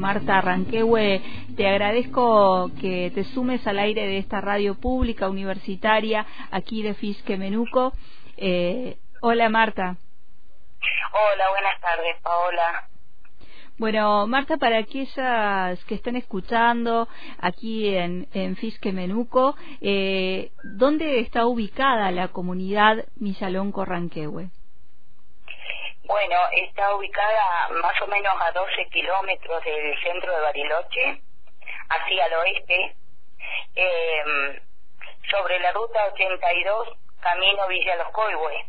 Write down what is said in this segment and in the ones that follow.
Marta Ranquehue, te agradezco que te sumes al aire de esta radio pública universitaria aquí de Fisque Menuco. Eh, hola Marta. Hola, buenas tardes Paola. Bueno, Marta, para aquellas que están escuchando aquí en, en Fisque Menuco, eh, ¿dónde está ubicada la comunidad Millalón Corranquehue? Bueno, está ubicada más o menos a 12 kilómetros del centro de Bariloche, hacia el oeste, eh, sobre la ruta 82, camino Villa Los Coihues.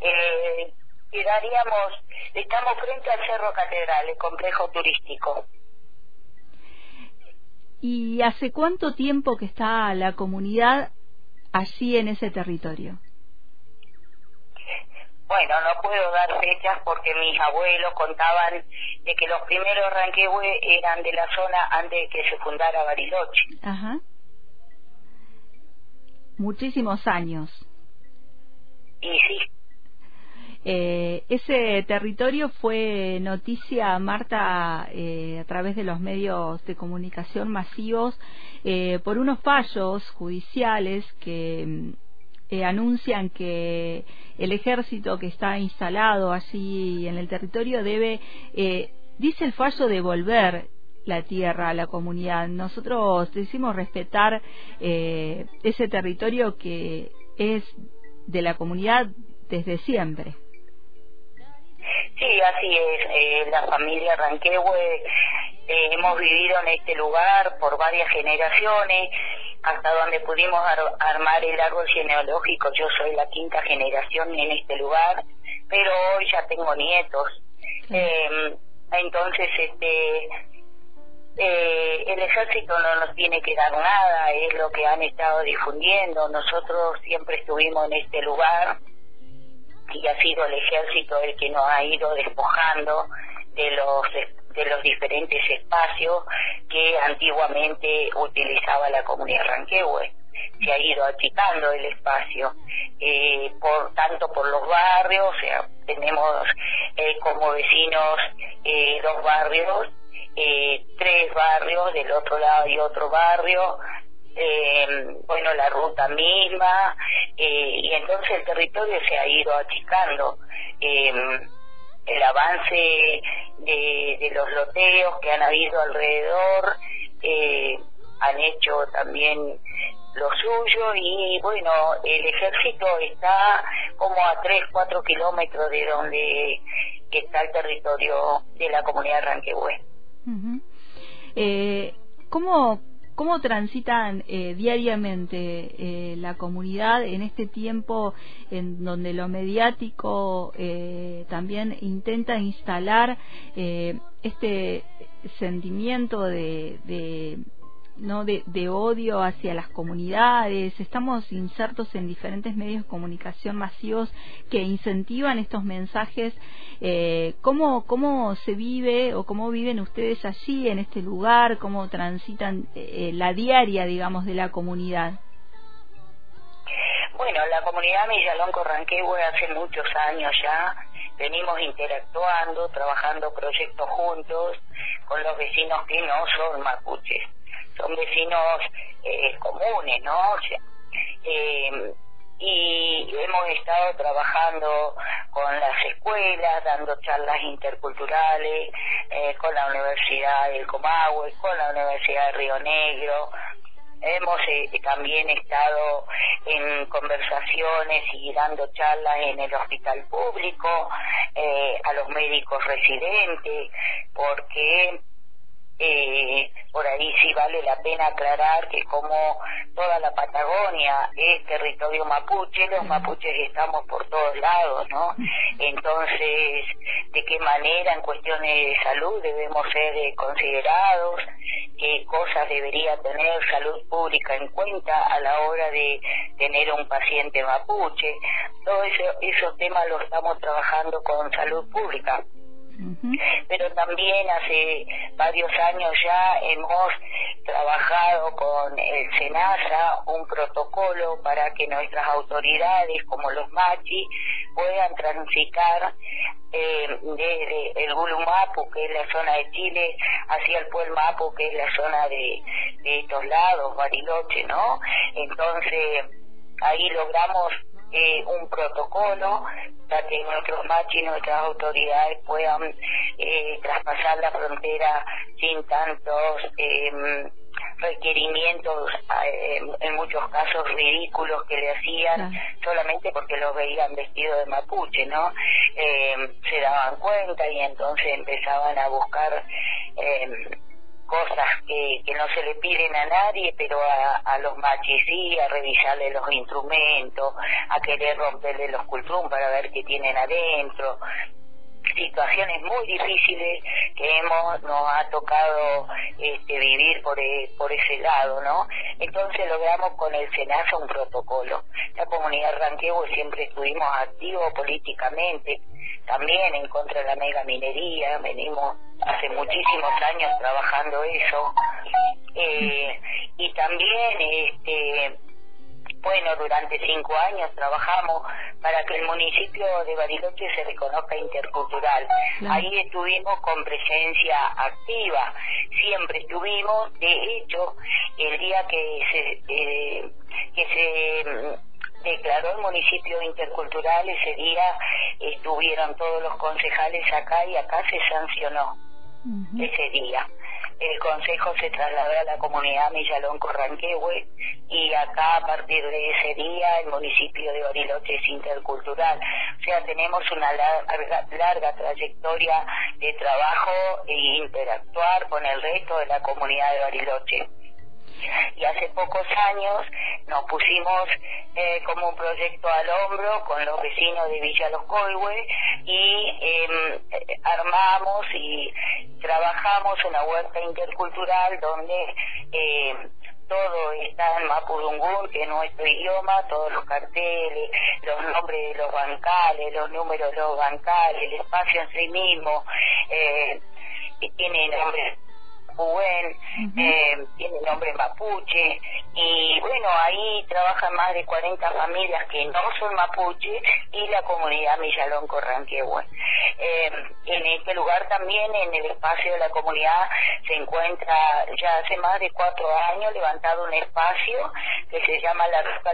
eh, quedaríamos, estamos frente al Cerro Catedral, el complejo turístico. ¿Y hace cuánto tiempo que está la comunidad allí en ese territorio? Bueno, no puedo dar fechas porque mis abuelos contaban de que los primeros ranquehue eran de la zona antes de que se fundara Bariloche. Ajá. Muchísimos años. Y sí. Eh, ese territorio fue noticia, Marta, eh, a través de los medios de comunicación masivos, eh, por unos fallos judiciales que mm, eh, anuncian que el ejército que está instalado allí en el territorio debe, eh, dice el fallo, devolver la tierra a la comunidad. Nosotros decimos respetar eh, ese territorio que es de la comunidad desde siempre. Sí, así es. Eh, la familia Ranquehue eh, hemos vivido en este lugar por varias generaciones, hasta donde pudimos ar- armar el árbol genealógico. Yo soy la quinta generación en este lugar, pero hoy ya tengo nietos. Eh, entonces, este, eh, el ejército no nos tiene que dar nada, es lo que han estado difundiendo. Nosotros siempre estuvimos en este lugar y ha sido el ejército el que nos ha ido despojando de los de los diferentes espacios que antiguamente utilizaba la comunidad ranquehue se ha ido achicando el espacio eh, por tanto por los barrios o sea tenemos eh, como vecinos eh, dos barrios eh, tres barrios del otro lado y otro barrio eh, bueno, la ruta misma, y entonces el territorio se ha ido achicando. El avance de, de los loteos que han habido alrededor eh, han hecho también lo suyo y bueno, el ejército está como a 3, 4 kilómetros de donde está el territorio de la comunidad Ranquehue. Ujú. eh, ¿Cómo cómo transitan eh, diariamente eh, la comunidad en este tiempo en donde lo mediático eh, también intenta instalar este sentimiento de no de, de, odio hacia las comunidades. Estamos insertos en diferentes medios de comunicación masivos que incentivan estos mensajes. Eh, cómo cómo se vive o cómo viven ustedes allí en este lugar cómo transitan eh, la diaria digamos de la comunidad bueno la comunidad Millalón Corranquehue hace muchos años ya venimos interactuando trabajando proyectos juntos con los vecinos que no son mapuches son vecinos eh, comunes, ¿no? Eh, y hemos estado trabajando con las escuelas, dando charlas interculturales, eh, con la Universidad del Comahue, con la Universidad de Río Negro. Hemos eh, también estado en conversaciones y dando charlas en el hospital público eh, a los médicos residentes, porque eh, por ahí sí vale la pena aclarar que como toda la Patagonia es territorio mapuche, los mapuches estamos por todos lados, ¿no? Entonces, ¿de qué manera en cuestiones de salud debemos ser eh, considerados? ¿Qué cosas debería tener salud pública en cuenta a la hora de tener un paciente mapuche? Todos eso, esos temas los estamos trabajando con salud pública pero también hace varios años ya hemos trabajado con el SENASA un protocolo para que nuestras autoridades como los machi puedan transitar eh, desde el Gulumapu, que es la zona de Chile, hacia el Pueblo Mapo, que es la zona de, de estos lados, Bariloche, ¿no? Entonces, ahí logramos eh, un protocolo para que nuestros machos y nuestras autoridades puedan eh, traspasar la frontera sin tantos eh, requerimientos, eh, en muchos casos ridículos que le hacían solamente porque los veían vestidos de mapuche, ¿no? Eh, se daban cuenta y entonces empezaban a buscar eh, cosas que, que no se le piden a nadie, pero a, a los machis sí, a revisarle los instrumentos, a querer romperle los cultrum para ver qué tienen adentro, situaciones muy difíciles que hemos nos ha tocado este, vivir por, e, por ese lado, ¿no? Entonces logramos con el SENASA un protocolo. La comunidad Ranquehue siempre estuvimos activos políticamente, también en contra de la mega minería, venimos hace muchísimos años trabajando eso, eh, y también este bueno, durante cinco años trabajamos para que el municipio de Bariloche se reconozca intercultural. Ahí estuvimos con presencia activa, siempre estuvimos. De hecho, el día que se, eh, que se mm, declaró el municipio intercultural, ese día estuvieron todos los concejales acá y acá se sancionó ese día el consejo se trasladó a la comunidad Millalón Corranquehue y acá a partir de ese día el municipio de Bariloche es intercultural. O sea, tenemos una larga, trayectoria de trabajo e interactuar con el resto de la comunidad de Bariloche y hace pocos años nos pusimos eh, como un proyecto al hombro con los vecinos de Villa Los Coihue y em, armamos y trabajamos una huerta intercultural donde em, todo está en Mapudungún, que es nuestro idioma, todos los carteles, los nombres de los bancales, los números de los bancales, el espacio en sí mismo, eh, tiene eh, tiene nombre mapuche, y bueno, ahí trabajan más de 40 familias que no son mapuche y la comunidad Millalón Corranquehue. Eh, en este lugar también, en el espacio de la comunidad, se encuentra ya hace más de cuatro años levantado un espacio que se llama La Roca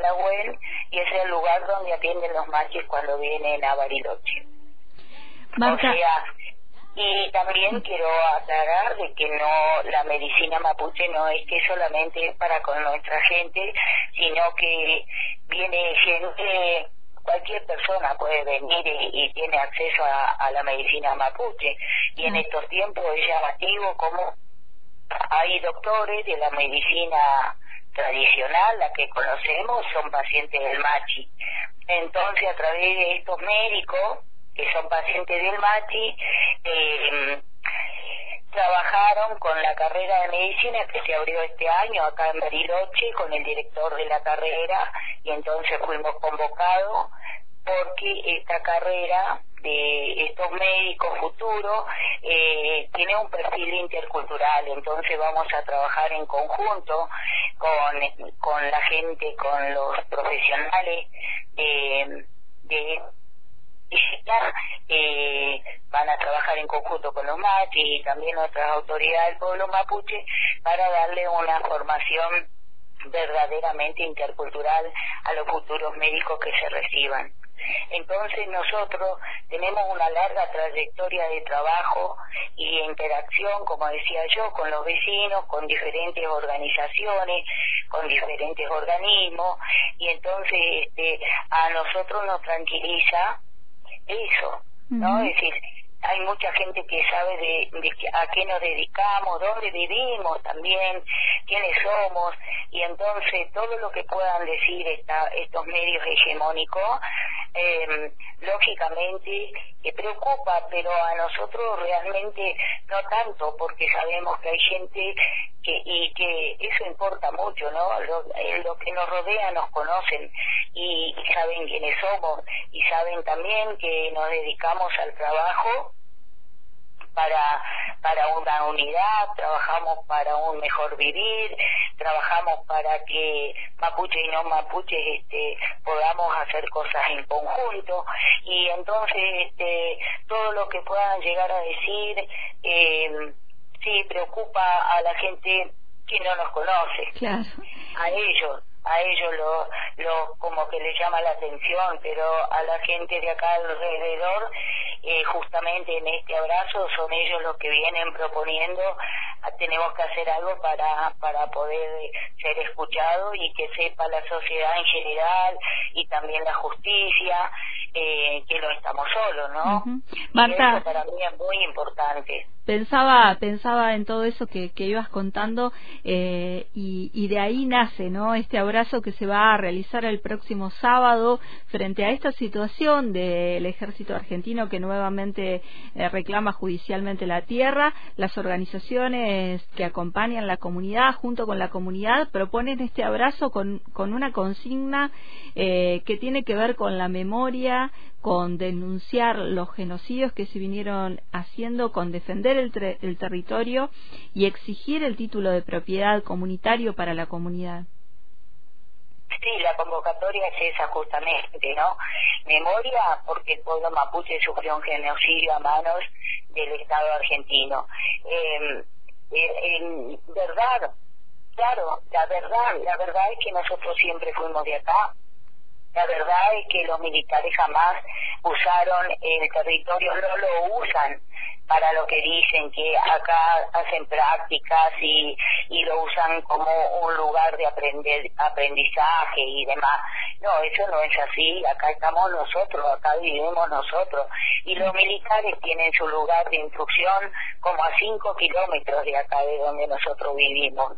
y es el lugar donde atienden los machos cuando vienen a Bariloche. O sea, y también quiero aclarar de que no la medicina mapuche no es que solamente es para con nuestra gente, sino que viene gente cualquier persona puede venir y, tiene acceso a, la medicina mapuche y en estos tiempos es llamativo como hay doctores de la medicina tradicional, la que conocemos, son pacientes del machi. Entonces, a través de estos médicos, que son pacientes del MATI, eh, trabajaron con la carrera de medicina que se abrió este año acá en Bariloche con el director de la carrera y entonces fuimos convocados porque esta carrera de estos médicos futuros eh, tiene un perfil intercultural, entonces vamos a trabajar en conjunto con, con la gente, con los profesionales de eh, van a trabajar en conjunto con los machis y también otras autoridades del pueblo mapuche para darle una formación verdaderamente intercultural a los futuros médicos que se reciban. Entonces nosotros tenemos una larga trayectoria de trabajo y de interacción, como decía yo, con los vecinos, con diferentes organizaciones, con diferentes organismos, y entonces este, a nosotros nos tranquiliza eso, ¿no? Es decir, hay mucha gente que sabe de, a qué nos dedicamos, dónde vivimos también, quiénes somos, y entonces todo lo que puedan decir esta, estos medios hegemónicos, eh, lógicamente que preocupa, pero a nosotros realmente no tanto, porque sabemos que hay gente que, y que eso importa mucho, ¿no? Lo, eh, que nos rodea nos conocen y saben quiénes somos y saben también que nos dedicamos al trabajo para, para una unidad, trabajamos para un mejor vivir, trabajamos para que mapuche y no mapuche este, podamos hacer cosas en conjunto y entonces este, todo lo que puedan llegar a decir eh, sí preocupa a la gente que no nos conoce. Claro. A ellos, a ellos lo, lo como que les llama la atención, pero a la gente de acá alrededor, eh, justamente en este abrazo, son ellos los que vienen proponiendo, ah, tenemos que hacer algo para, para poder ser escuchados y que sepa la sociedad en general y también la justicia eh, que no estamos solos, ¿no? Marta, eso para mí es muy importante. Pensaba, pensaba en todo eso que, que ibas contando eh, y, de ahí nace, ¿no? Este abrazo que se va a realizar el próximo sábado frente a esta situación del ejército argentino que nuevamente eh, reclama judicialmente la tierra. Las organizaciones que acompañan la comunidad, junto con la comunidad, proponen este abrazo con, con una consigna eh, que tiene que ver con la memoria con denunciar los genocidios que se vinieron haciendo, con defender el, el territorio y exigir el título de propiedad comunitario para la comunidad. Sí, la convocatoria es esa justamente, ¿no? Memoria porque el pueblo mapuche sufrió un genocidio a manos del Estado argentino. Eh, en verdad, claro, la verdad, la verdad es que nosotros siempre fuimos de acá, la verdad es que los militares jamás usaron el territorio, no lo usan para lo que dicen, que acá hacen prácticas y, y lo usan como un lugar de aprender, aprendizaje y demás. No, eso no es así, acá estamos nosotros, acá vivimos nosotros. Y los militares tienen su lugar de instrucción como a cinco kilómetros de acá de donde nosotros vivimos.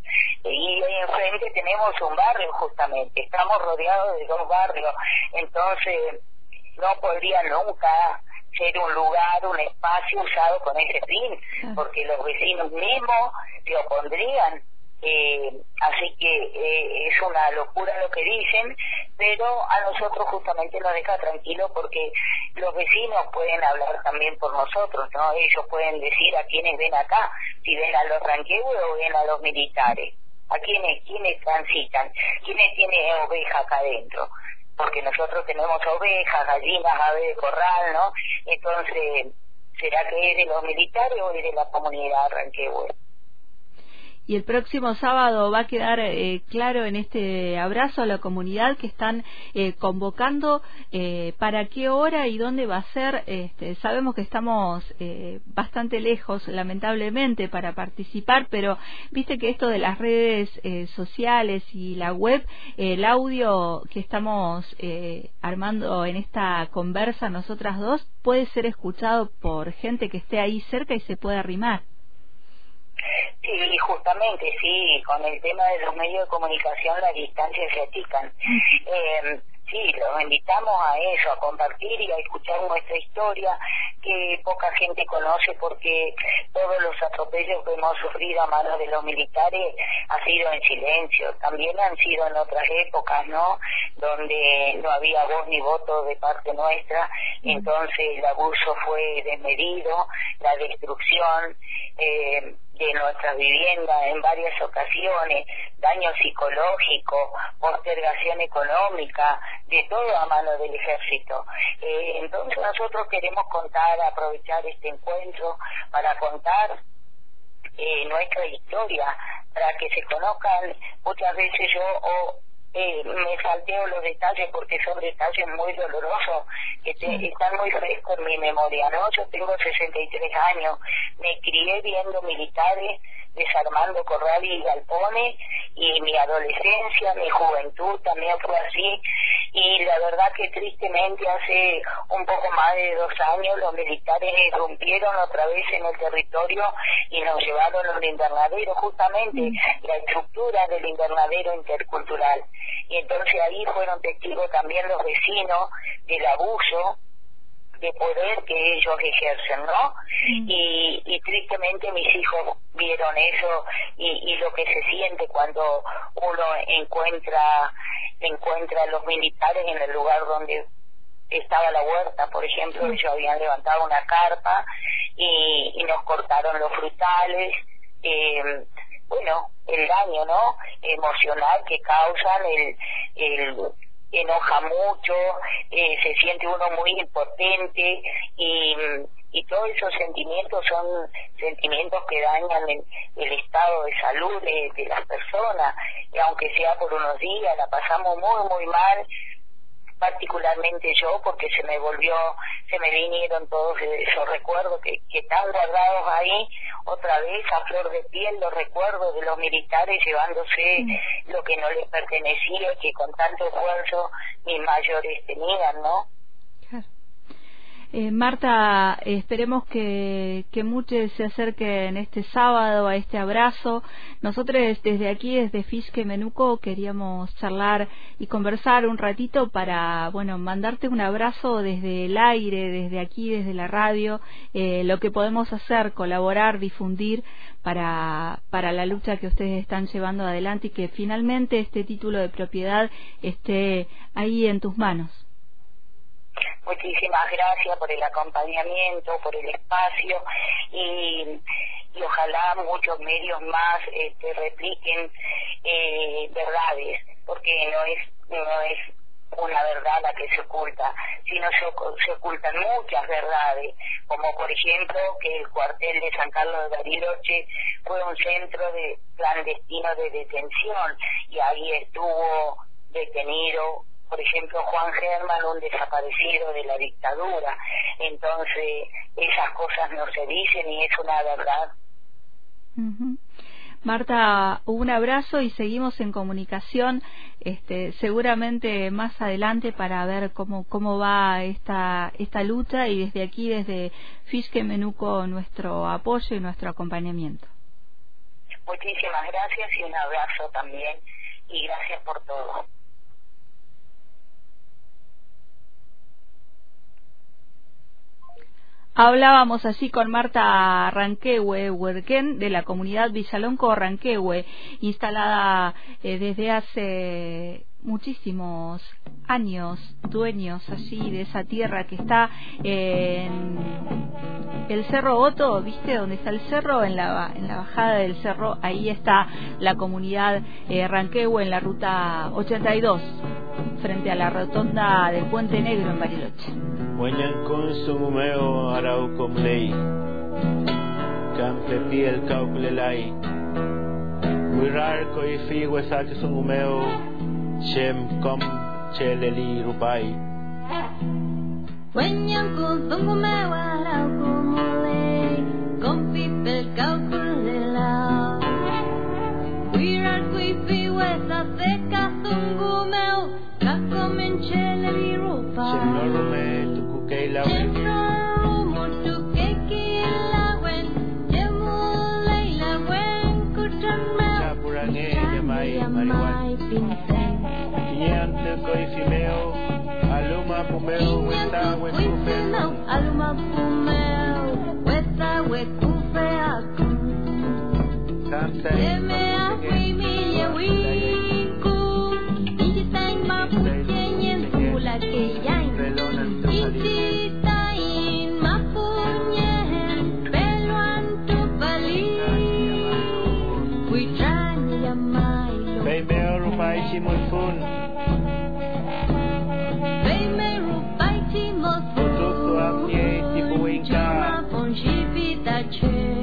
Y enfrente tenemos un barrio justamente, estamos rodeados de dos barrios, entonces no podría nunca ser un lugar, un espacio usado con ese fin, porque los vecinos mismos se opondrían. Eh, así que eh, es una locura lo que dicen, pero a nosotros justamente nos deja tranquilo porque los vecinos pueden hablar también por nosotros, ¿no? Ellos pueden decir a quienes ven acá, si ven a los ranqueos o ven a los militares, a quienes, quienes transitan, quienes tienen oveja acá adentro porque nosotros tenemos ovejas, gallinas, aves de corral, ¿no? Entonces, ¿será que es de los militares o es de la comunidad Ranquehue? Y el próximo sábado va a quedar eh, claro en este abrazo a la comunidad que están eh, convocando eh, para qué hora y dónde va a ser. Este, sabemos que estamos bastante lejos, lamentablemente, para participar, pero viste que esto de las redes sociales y la web, el audio que estamos armando en esta conversa nosotras dos puede ser escuchado por gente que esté ahí cerca y se puede arrimar. Sí, justamente, sí, con el tema de los medios de comunicación las distancias se achican. Eh, sí, los invitamos a eso, a compartir y a escuchar nuestra historia que poca gente conoce porque todos los atropellos que hemos sufrido a manos de los militares ha sido en silencio. También han sido en otras épocas, ¿no? Donde no había voz ni voto de parte nuestra, entonces el abuso fue desmedido, la destrucción. Eh, de nuestras viviendas en varias ocasiones, daño psicológico, postergación económica, de todo a mano del ejército. Eh, entonces nosotros queremos contar, aprovechar este encuentro para contar eh, nuestra historia, para que se conozcan, muchas veces yo o eh, me salteo los detalles porque son detalles muy dolorosos que están muy frescos en mi memoria, ¿no? Yo tengo 63 años, me crié viendo militares desarmando corrales y galpones y mi adolescencia, mi juventud también fue así y la verdad que tristemente hace un poco más de dos años los militares irrumpieron otra vez en el territorio y nos llevaron a un invernadero, justamente mm. la estructura del invernadero intercultural. Y entonces ahí fueron testigos también los vecinos del abuso de poder que ellos ejercen, ¿no? Mm. Y, y tristemente mis hijos vieron eso y, y lo que se siente cuando uno encuentra encuentra a los militares en el lugar donde estaba la huerta, por ejemplo, ellos habían levantado una carpa y, y nos cortaron los frutales, eh, bueno, el daño, ¿no? Emocional que causan, el, el enoja mucho, eh, se siente uno muy impotente y, y todos esos sentimientos son sentimientos que dañan el, estado de salud de, de las personas. Y aunque sea por unos días la pasamos muy muy mal particularmente yo porque se me volvió, se me vinieron todos esos recuerdos que, que están guardados ahí, otra vez a flor de piel los recuerdos de los militares llevándose mm. lo que no les pertenecía y que con tanto esfuerzo mis mayores tenían, ¿no? Eh, Marta, esperemos que, muchos se acerquen este sábado a este abrazo. Nosotros desde aquí, desde Fisque Menuco, queríamos charlar y conversar un ratito para, bueno, mandarte un abrazo desde el aire, desde aquí, desde la radio, eh, lo que podemos hacer, colaborar, difundir para, para la lucha que ustedes están llevando adelante y que finalmente este título de propiedad esté ahí en tus manos. Muchísimas gracias por el acompañamiento, por el espacio y, y ojalá muchos medios más este, repliquen eh, verdades, porque no es no es una verdad la que se oculta, sino se, se, ocultan muchas verdades, como por ejemplo que el cuartel de San Carlos de Bariloche fue un centro de clandestino de detención y ahí estuvo detenido por ejemplo, Juan Germán, un desaparecido de la dictadura. Entonces, esas cosas no se dicen y es una verdad. Marta, un abrazo y seguimos en comunicación, este, seguramente más adelante para ver cómo, cómo va esta, esta lucha y desde aquí, desde Fisque Menuco, nuestro apoyo y nuestro acompañamiento. Muchísimas gracias y un abrazo también y gracias por todo. Hablábamos así con Marta Ranquehue Huerquén de la comunidad Villalonco Ranquehue, instalada eh, desde hace muchísimos años, dueños allí de esa tierra que está en el Cerro Otto, ¿viste? Donde está el cerro, en la, en la bajada del cerro, ahí está la comunidad eh, Ranquehue en la ruta 82, frente a la rotonda del Puente Negro en Bariloche. Hueñancún sumumeo arauco mlei Campepi el cauclelai Wirar ko ifi wesaki sumumeo Shem kom cheleli rupai Hueñancún sumumeo arauco mlei koy simeo. Aluma pumeo weta wekufeo aluma pumeo weta wekufeo Kanta Eme that chair.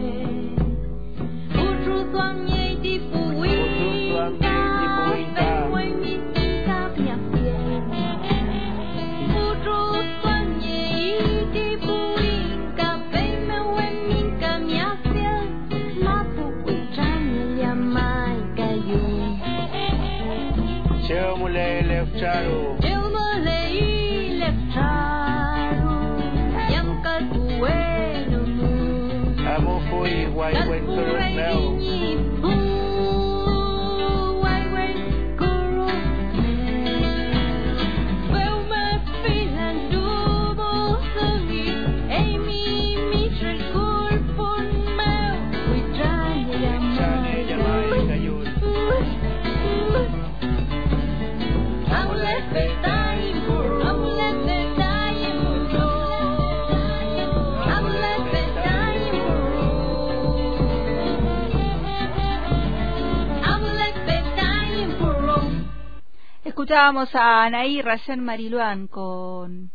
Escuchábamos a Anaí Rayen Mariluán con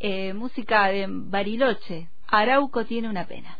eh, música de Bariloche, Arauco tiene una pena.